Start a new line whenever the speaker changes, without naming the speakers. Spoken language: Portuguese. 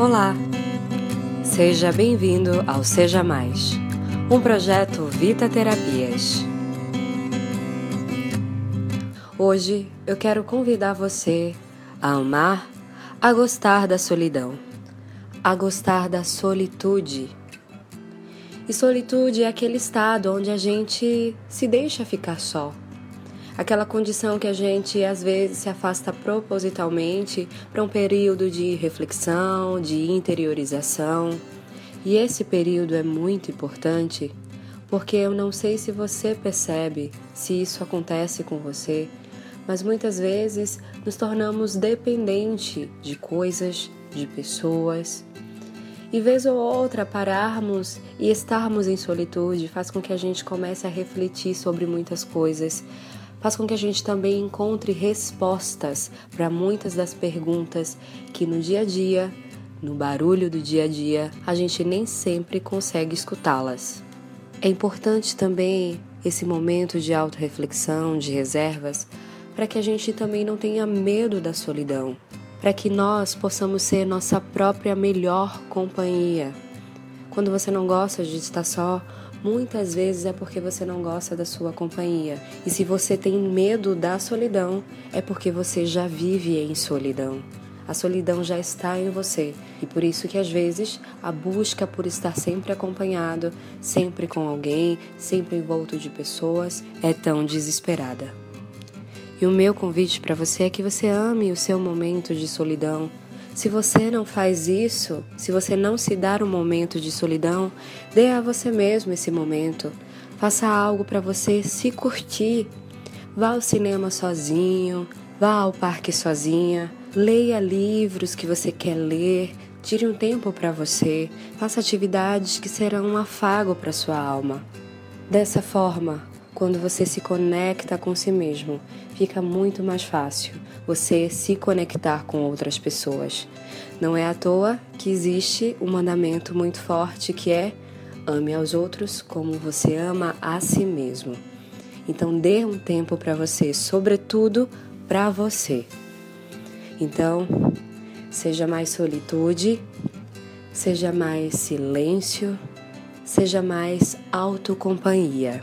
Olá! Seja bem-vindo ao Seja Mais, um projeto Vita Terapias. Hoje eu quero convidar você a amar, a gostar da solidão, a gostar da solitude. E solitude é aquele estado onde a gente se deixa ficar só aquela condição que a gente às vezes se afasta propositalmente para um período de reflexão, de interiorização. E esse período é muito importante porque eu não sei se você percebe se isso acontece com você, mas muitas vezes nos tornamos dependentes de coisas, de pessoas. E vez ou outra pararmos e estarmos em solitude faz com que a gente comece a refletir sobre muitas coisas, faz com que a gente também encontre respostas para muitas das perguntas que no dia a dia, no barulho do dia a dia, a gente nem sempre consegue escutá-las. É importante também esse momento de autorreflexão, de reservas, para que a gente também não tenha medo da solidão, para que nós possamos ser nossa própria melhor companhia. Quando você não gosta de estar só, muitas vezes é porque você não gosta da sua companhia. E se você tem medo da solidão, é porque você já vive em solidão. A solidão já está em você e por isso que às vezes a busca por estar sempre acompanhado, sempre com alguém, sempre envolto de pessoas é tão desesperada. E o meu convite para você é que você ame o seu momento de solidão, se você não faz isso, se você não se dar um momento de solidão, dê a você mesmo esse momento. Faça algo para você se curtir. Vá ao cinema sozinho, vá ao parque sozinha, leia livros que você quer ler, tire um tempo para você, faça atividades que serão um afago para sua alma. Dessa forma, quando você se conecta com si mesmo, fica muito mais fácil você se conectar com outras pessoas. Não é à toa que existe um mandamento muito forte que é ame aos outros como você ama a si mesmo. Então dê um tempo para você, sobretudo para você. Então, seja mais solitude, seja mais silêncio, seja mais autocompanhia.